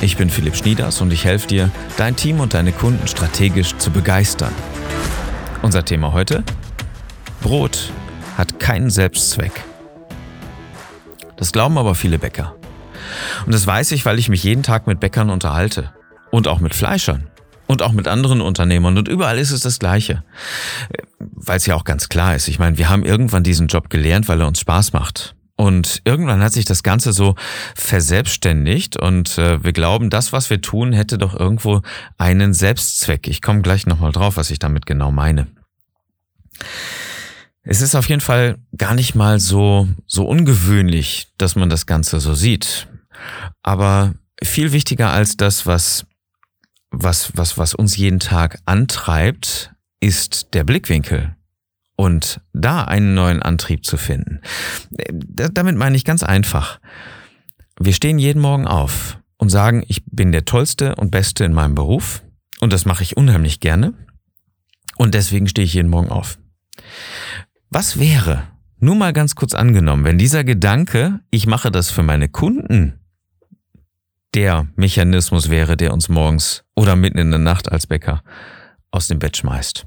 Ich bin Philipp Schnieders und ich helfe dir, dein Team und deine Kunden strategisch zu begeistern. Unser Thema heute? Brot hat keinen Selbstzweck. Das glauben aber viele Bäcker. Und das weiß ich, weil ich mich jeden Tag mit Bäckern unterhalte. Und auch mit Fleischern. Und auch mit anderen Unternehmern. Und überall ist es das Gleiche. Weil es ja auch ganz klar ist. Ich meine, wir haben irgendwann diesen Job gelernt, weil er uns Spaß macht. Und irgendwann hat sich das Ganze so verselbstständigt und äh, wir glauben, das, was wir tun, hätte doch irgendwo einen Selbstzweck. Ich komme gleich nochmal drauf, was ich damit genau meine. Es ist auf jeden Fall gar nicht mal so, so ungewöhnlich, dass man das Ganze so sieht. Aber viel wichtiger als das, was, was, was, was uns jeden Tag antreibt, ist der Blickwinkel und da einen neuen Antrieb zu finden. Damit meine ich ganz einfach. Wir stehen jeden Morgen auf und sagen, ich bin der Tollste und Beste in meinem Beruf und das mache ich unheimlich gerne und deswegen stehe ich jeden Morgen auf. Was wäre, nur mal ganz kurz angenommen, wenn dieser Gedanke, ich mache das für meine Kunden, der Mechanismus wäre, der uns morgens oder mitten in der Nacht als Bäcker aus dem Bett schmeißt?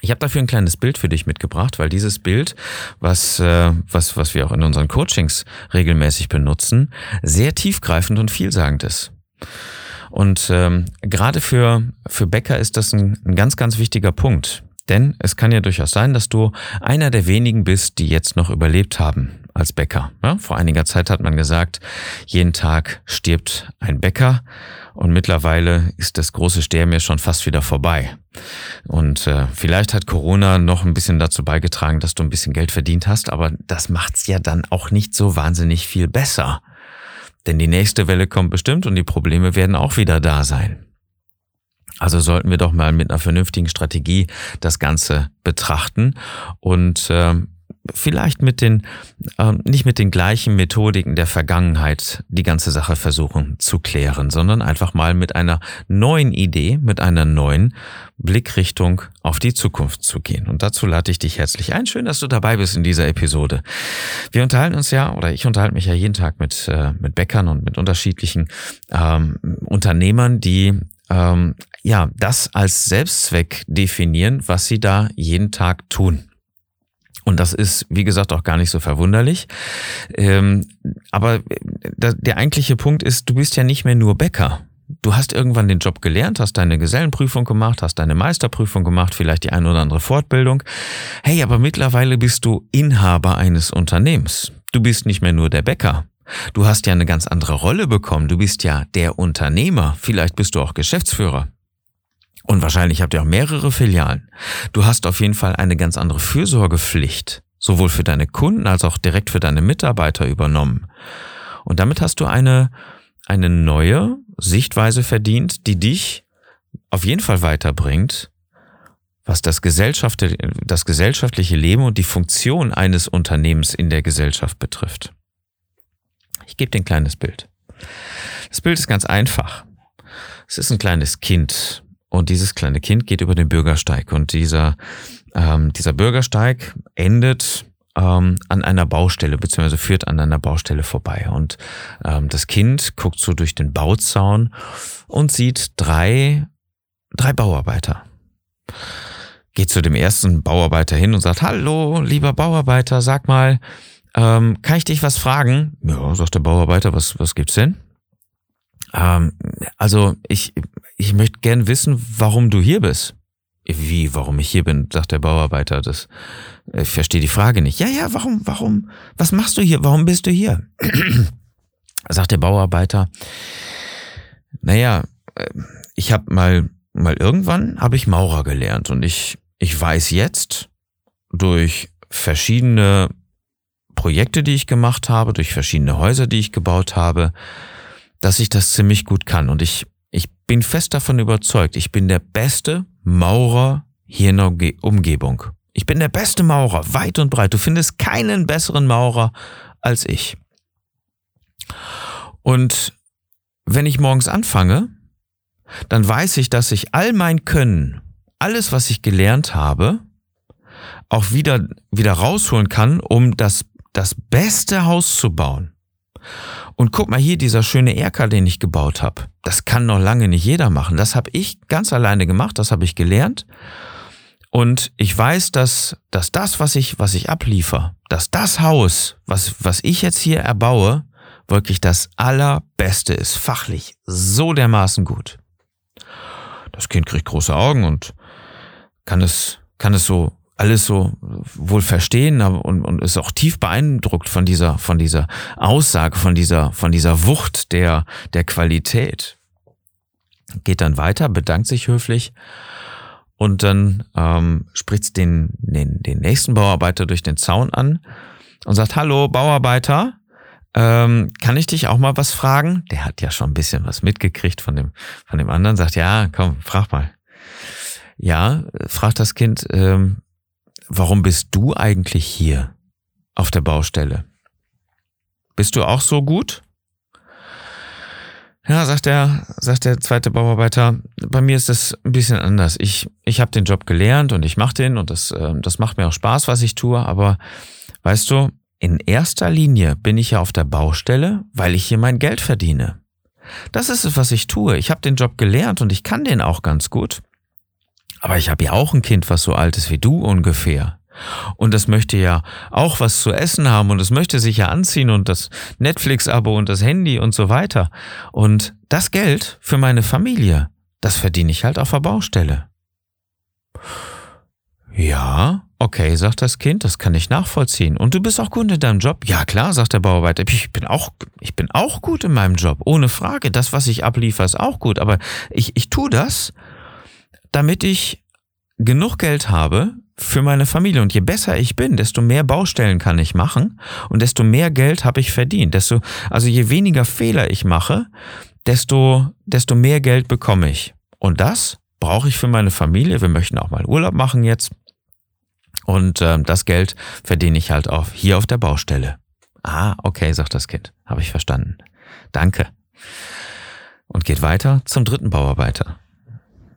Ich habe dafür ein kleines Bild für dich mitgebracht, weil dieses Bild, was, äh, was, was wir auch in unseren Coachings regelmäßig benutzen, sehr tiefgreifend und vielsagend ist. Und ähm, gerade für, für Bäcker ist das ein, ein ganz, ganz wichtiger Punkt. Denn es kann ja durchaus sein, dass du einer der wenigen bist, die jetzt noch überlebt haben als Bäcker. Ja, vor einiger Zeit hat man gesagt, jeden Tag stirbt ein Bäcker und mittlerweile ist das große Sterben ja schon fast wieder vorbei. Und äh, vielleicht hat Corona noch ein bisschen dazu beigetragen, dass du ein bisschen Geld verdient hast, aber das macht's ja dann auch nicht so wahnsinnig viel besser. Denn die nächste Welle kommt bestimmt und die Probleme werden auch wieder da sein. Also sollten wir doch mal mit einer vernünftigen Strategie das Ganze betrachten und äh, vielleicht mit den, äh, nicht mit den gleichen Methodiken der Vergangenheit die ganze Sache versuchen zu klären, sondern einfach mal mit einer neuen Idee, mit einer neuen Blickrichtung auf die Zukunft zu gehen. Und dazu lade ich dich herzlich ein. Schön, dass du dabei bist in dieser Episode. Wir unterhalten uns ja, oder ich unterhalte mich ja jeden Tag mit, äh, mit Bäckern und mit unterschiedlichen ähm, Unternehmern, die ähm, ja das als Selbstzweck definieren, was sie da jeden Tag tun. Und das ist, wie gesagt, auch gar nicht so verwunderlich. Ähm, aber der eigentliche Punkt ist, du bist ja nicht mehr nur Bäcker. Du hast irgendwann den Job gelernt, hast deine Gesellenprüfung gemacht, hast deine Meisterprüfung gemacht, vielleicht die eine oder andere Fortbildung. Hey, aber mittlerweile bist du Inhaber eines Unternehmens. Du bist nicht mehr nur der Bäcker. Du hast ja eine ganz andere Rolle bekommen. Du bist ja der Unternehmer. Vielleicht bist du auch Geschäftsführer. Und wahrscheinlich habt ihr auch mehrere Filialen. Du hast auf jeden Fall eine ganz andere Fürsorgepflicht, sowohl für deine Kunden als auch direkt für deine Mitarbeiter übernommen. Und damit hast du eine, eine neue Sichtweise verdient, die dich auf jeden Fall weiterbringt, was das, Gesellschaft, das gesellschaftliche Leben und die Funktion eines Unternehmens in der Gesellschaft betrifft. Ich gebe dir ein kleines Bild. Das Bild ist ganz einfach. Es ist ein kleines Kind, und dieses kleine Kind geht über den Bürgersteig und dieser, ähm, dieser Bürgersteig endet ähm, an einer Baustelle beziehungsweise führt an einer Baustelle vorbei. Und ähm, das Kind guckt so durch den Bauzaun und sieht drei, drei Bauarbeiter. Geht zu dem ersten Bauarbeiter hin und sagt, Hallo, lieber Bauarbeiter, sag mal, ähm, kann ich dich was fragen? Ja, sagt der Bauarbeiter, was, was gibt's denn? Ähm, also ich, ich möchte gern wissen, warum du hier bist. Wie, warum ich hier bin, sagt der Bauarbeiter. Das, ich verstehe die Frage nicht. Ja, ja, warum, warum, was machst du hier? Warum bist du hier? sagt der Bauarbeiter. Naja, äh, ich habe mal, mal irgendwann habe ich Maurer gelernt und ich, ich weiß jetzt durch verschiedene Projekte, die ich gemacht habe, durch verschiedene Häuser, die ich gebaut habe, dass ich das ziemlich gut kann. Und ich bin fest davon überzeugt, ich bin der beste Maurer hier in der Umgebung. Ich bin der beste Maurer, weit und breit. Du findest keinen besseren Maurer als ich. Und wenn ich morgens anfange, dann weiß ich, dass ich all mein Können, alles, was ich gelernt habe, auch wieder, wieder rausholen kann, um das, das beste Haus zu bauen. Und guck mal hier, dieser schöne Erker, den ich gebaut habe. Das kann noch lange nicht jeder machen. Das habe ich ganz alleine gemacht, das habe ich gelernt. Und ich weiß, dass, dass das, was ich, was ich abliefer, dass das Haus, was, was ich jetzt hier erbaue, wirklich das allerbeste ist, fachlich so dermaßen gut. Das Kind kriegt große Augen und kann es, kann es so alles so wohl verstehen und, und ist auch tief beeindruckt von dieser, von dieser Aussage, von dieser, von dieser Wucht der, der Qualität. Geht dann weiter, bedankt sich höflich und dann ähm, spricht den, den, den nächsten Bauarbeiter durch den Zaun an und sagt, hallo Bauarbeiter, ähm, kann ich dich auch mal was fragen? Der hat ja schon ein bisschen was mitgekriegt von dem, von dem anderen, sagt, ja, komm, frag mal. Ja, fragt das Kind, ähm, warum bist du eigentlich hier auf der Baustelle? Bist du auch so gut? Ja, sagt der, sagt der zweite Bauarbeiter, bei mir ist es ein bisschen anders. Ich, ich habe den Job gelernt und ich mache den und das, äh, das macht mir auch Spaß, was ich tue, aber weißt du, in erster Linie bin ich ja auf der Baustelle, weil ich hier mein Geld verdiene. Das ist es, was ich tue. Ich habe den Job gelernt und ich kann den auch ganz gut. Aber ich habe ja auch ein Kind, was so alt ist wie du ungefähr. Und das möchte ja auch was zu essen haben und es möchte sich ja anziehen und das Netflix-Abo und das Handy und so weiter. Und das Geld für meine Familie, das verdiene ich halt auf der Baustelle. Ja, okay, sagt das Kind, das kann ich nachvollziehen. Und du bist auch gut in deinem Job? Ja, klar, sagt der Bauarbeiter. Ich bin auch, ich bin auch gut in meinem Job, ohne Frage. Das, was ich abliefer, ist auch gut. Aber ich, ich tue das, damit ich genug Geld habe für meine Familie. Und je besser ich bin, desto mehr Baustellen kann ich machen und desto mehr Geld habe ich verdient. Desto, also je weniger Fehler ich mache, desto, desto mehr Geld bekomme ich. Und das brauche ich für meine Familie. Wir möchten auch mal Urlaub machen jetzt. Und äh, das Geld verdiene ich halt auch hier auf der Baustelle. Ah, okay, sagt das Kind. Habe ich verstanden. Danke. Und geht weiter zum dritten Bauarbeiter.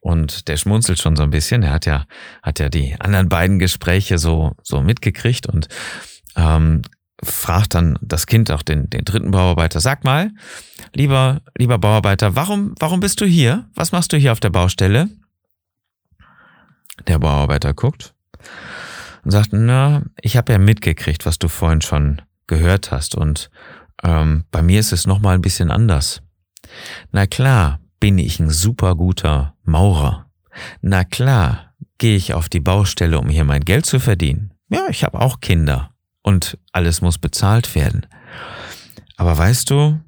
Und der schmunzelt schon so ein bisschen. Er hat ja, hat ja die anderen beiden Gespräche so, so mitgekriegt und ähm, fragt dann das Kind auch den, den dritten Bauarbeiter, sag mal, lieber, lieber Bauarbeiter, warum, warum bist du hier? Was machst du hier auf der Baustelle? Der Bauarbeiter guckt und sagt, na, ich habe ja mitgekriegt, was du vorhin schon gehört hast und ähm, bei mir ist es nochmal ein bisschen anders. Na klar, bin ich ein super guter Maurer. Na klar, gehe ich auf die Baustelle, um hier mein Geld zu verdienen. Ja, ich habe auch Kinder und alles muss bezahlt werden. Aber weißt du,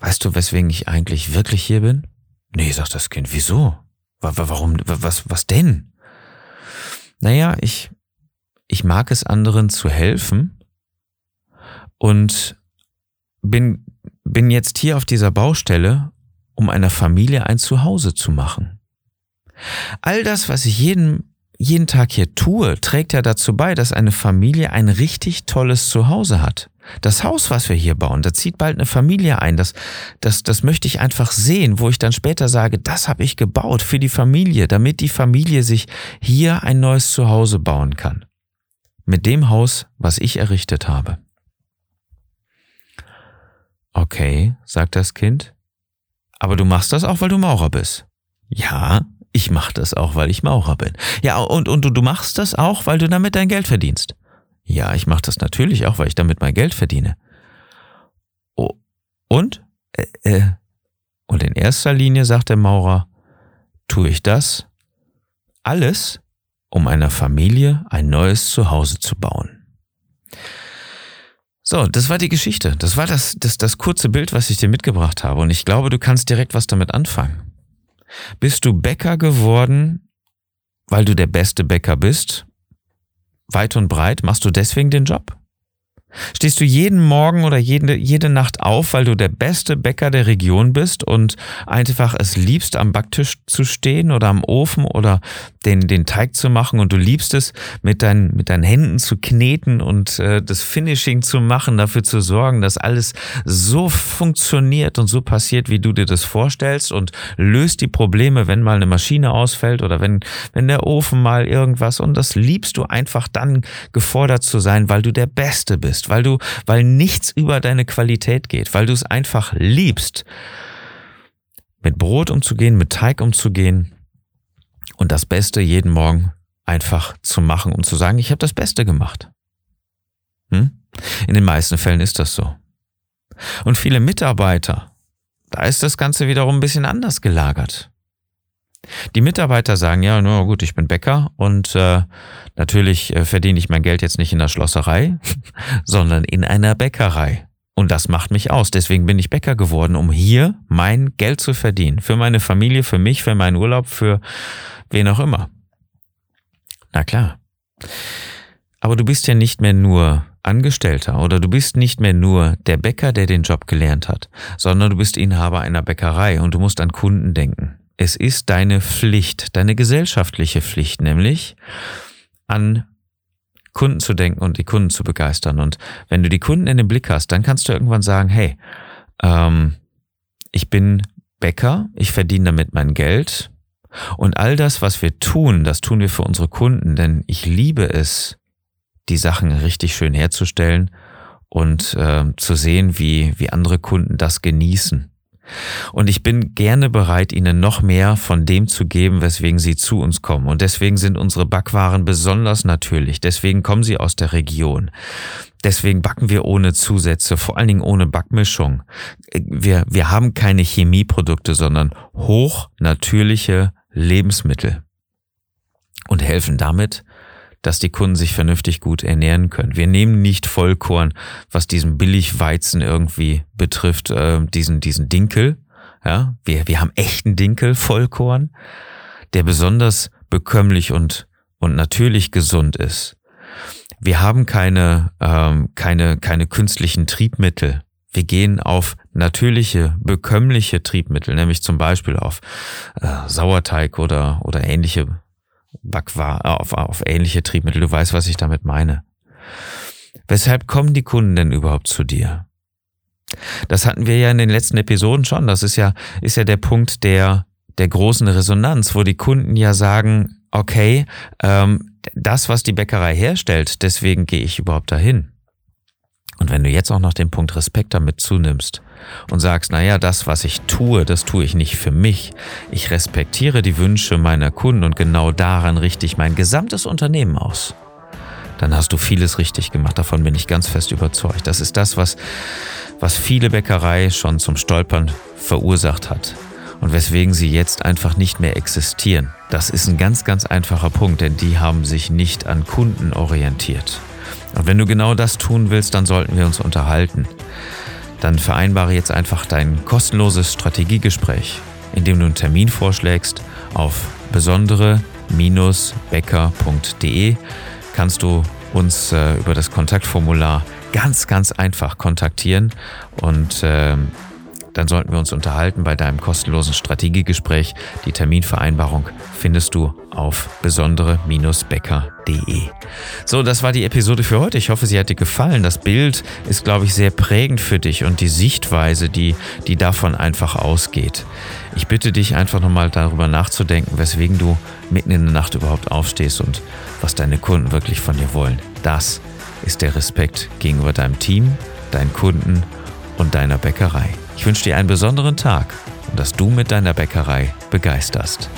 weißt du, weswegen ich eigentlich wirklich hier bin? Nee, sagt das Kind, wieso? Warum, was, was denn? Naja, ich, ich mag es anderen zu helfen und bin, bin jetzt hier auf dieser Baustelle, um einer Familie ein Zuhause zu machen. All das, was ich jeden, jeden Tag hier tue, trägt ja dazu bei, dass eine Familie ein richtig tolles Zuhause hat. Das Haus, was wir hier bauen, da zieht bald eine Familie ein. Das, das, das möchte ich einfach sehen, wo ich dann später sage, das habe ich gebaut für die Familie, damit die Familie sich hier ein neues Zuhause bauen kann. Mit dem Haus, was ich errichtet habe. Okay, sagt das Kind, aber du machst das auch, weil du Maurer bist. Ja, ich mach das auch, weil ich Maurer bin. Ja, und, und du, machst das auch, weil du damit dein Geld verdienst. Ja, ich mach das natürlich auch, weil ich damit mein Geld verdiene. Und? Äh, äh, und in erster Linie, sagt der Maurer, tue ich das alles, um einer Familie ein neues Zuhause zu bauen. So, das war die Geschichte. Das war das, das, das kurze Bild, was ich dir mitgebracht habe. Und ich glaube, du kannst direkt was damit anfangen. Bist du Bäcker geworden, weil du der beste Bäcker bist? Weit und breit machst du deswegen den Job? Stehst du jeden Morgen oder jede, jede Nacht auf, weil du der beste Bäcker der Region bist und einfach es liebst, am Backtisch zu stehen oder am Ofen oder den, den Teig zu machen und du liebst es, mit, dein, mit deinen Händen zu kneten und äh, das Finishing zu machen, dafür zu sorgen, dass alles so funktioniert und so passiert, wie du dir das vorstellst und löst die Probleme, wenn mal eine Maschine ausfällt oder wenn, wenn der Ofen mal irgendwas. Und das liebst du einfach dann gefordert zu sein, weil du der Beste bist, weil du, weil nichts über deine Qualität geht, weil du es einfach liebst, mit Brot umzugehen, mit Teig umzugehen, und das Beste jeden Morgen einfach zu machen und zu sagen, ich habe das Beste gemacht. Hm? In den meisten Fällen ist das so. Und viele Mitarbeiter, da ist das Ganze wiederum ein bisschen anders gelagert. Die Mitarbeiter sagen, ja, na gut, ich bin Bäcker und äh, natürlich äh, verdiene ich mein Geld jetzt nicht in der Schlosserei, sondern in einer Bäckerei. Und das macht mich aus. Deswegen bin ich Bäcker geworden, um hier mein Geld zu verdienen. Für meine Familie, für mich, für meinen Urlaub, für wen auch immer. Na klar. Aber du bist ja nicht mehr nur Angestellter oder du bist nicht mehr nur der Bäcker, der den Job gelernt hat, sondern du bist Inhaber einer Bäckerei und du musst an Kunden denken. Es ist deine Pflicht, deine gesellschaftliche Pflicht, nämlich an Kunden zu denken und die Kunden zu begeistern. Und wenn du die Kunden in den Blick hast, dann kannst du irgendwann sagen, hey, ähm, ich bin Bäcker, ich verdiene damit mein Geld, und all das, was wir tun, das tun wir für unsere Kunden, denn ich liebe es, die Sachen richtig schön herzustellen und äh, zu sehen, wie, wie andere Kunden das genießen. Und ich bin gerne bereit, ihnen noch mehr von dem zu geben, weswegen sie zu uns kommen. Und deswegen sind unsere Backwaren besonders natürlich. Deswegen kommen sie aus der Region. Deswegen backen wir ohne Zusätze, vor allen Dingen ohne Backmischung. Wir, wir haben keine Chemieprodukte, sondern hochnatürliche Lebensmittel und helfen damit, dass die Kunden sich vernünftig gut ernähren können. Wir nehmen nicht Vollkorn, was diesen Billigweizen irgendwie betrifft, äh, diesen, diesen Dinkel. Ja, wir, wir haben echten Dinkel, Vollkorn, der besonders bekömmlich und, und natürlich gesund ist. Wir haben keine, ähm, keine, keine künstlichen Triebmittel. Wir gehen auf natürliche, bekömmliche Triebmittel, nämlich zum Beispiel auf äh, Sauerteig oder, oder ähnliche Backwaren, auf, auf ähnliche Triebmittel. Du weißt, was ich damit meine. Weshalb kommen die Kunden denn überhaupt zu dir? Das hatten wir ja in den letzten Episoden schon. Das ist ja, ist ja der Punkt der, der großen Resonanz, wo die Kunden ja sagen, okay, ähm, das, was die Bäckerei herstellt, deswegen gehe ich überhaupt dahin. Und wenn du jetzt auch noch den Punkt Respekt damit zunimmst und sagst, naja, das, was ich tue, das tue ich nicht für mich. Ich respektiere die Wünsche meiner Kunden und genau daran richte ich mein gesamtes Unternehmen aus. Dann hast du vieles richtig gemacht. Davon bin ich ganz fest überzeugt. Das ist das, was, was viele Bäckerei schon zum Stolpern verursacht hat. Und weswegen sie jetzt einfach nicht mehr existieren. Das ist ein ganz, ganz einfacher Punkt, denn die haben sich nicht an Kunden orientiert. Und wenn du genau das tun willst, dann sollten wir uns unterhalten. Dann vereinbare jetzt einfach dein kostenloses Strategiegespräch, indem du einen Termin vorschlägst auf besondere-becker.de kannst du uns äh, über das Kontaktformular ganz, ganz einfach kontaktieren und äh, dann sollten wir uns unterhalten bei deinem kostenlosen Strategiegespräch. Die Terminvereinbarung findest du auf besondere-becker.de. So, das war die Episode für heute. Ich hoffe, sie hat dir gefallen. Das Bild ist, glaube ich, sehr prägend für dich und die Sichtweise, die, die davon einfach ausgeht. Ich bitte dich einfach nochmal darüber nachzudenken, weswegen du mitten in der Nacht überhaupt aufstehst und was deine Kunden wirklich von dir wollen. Das ist der Respekt gegenüber deinem Team, deinen Kunden und deiner Bäckerei. Ich wünsche dir einen besonderen Tag und dass du mit deiner Bäckerei begeisterst.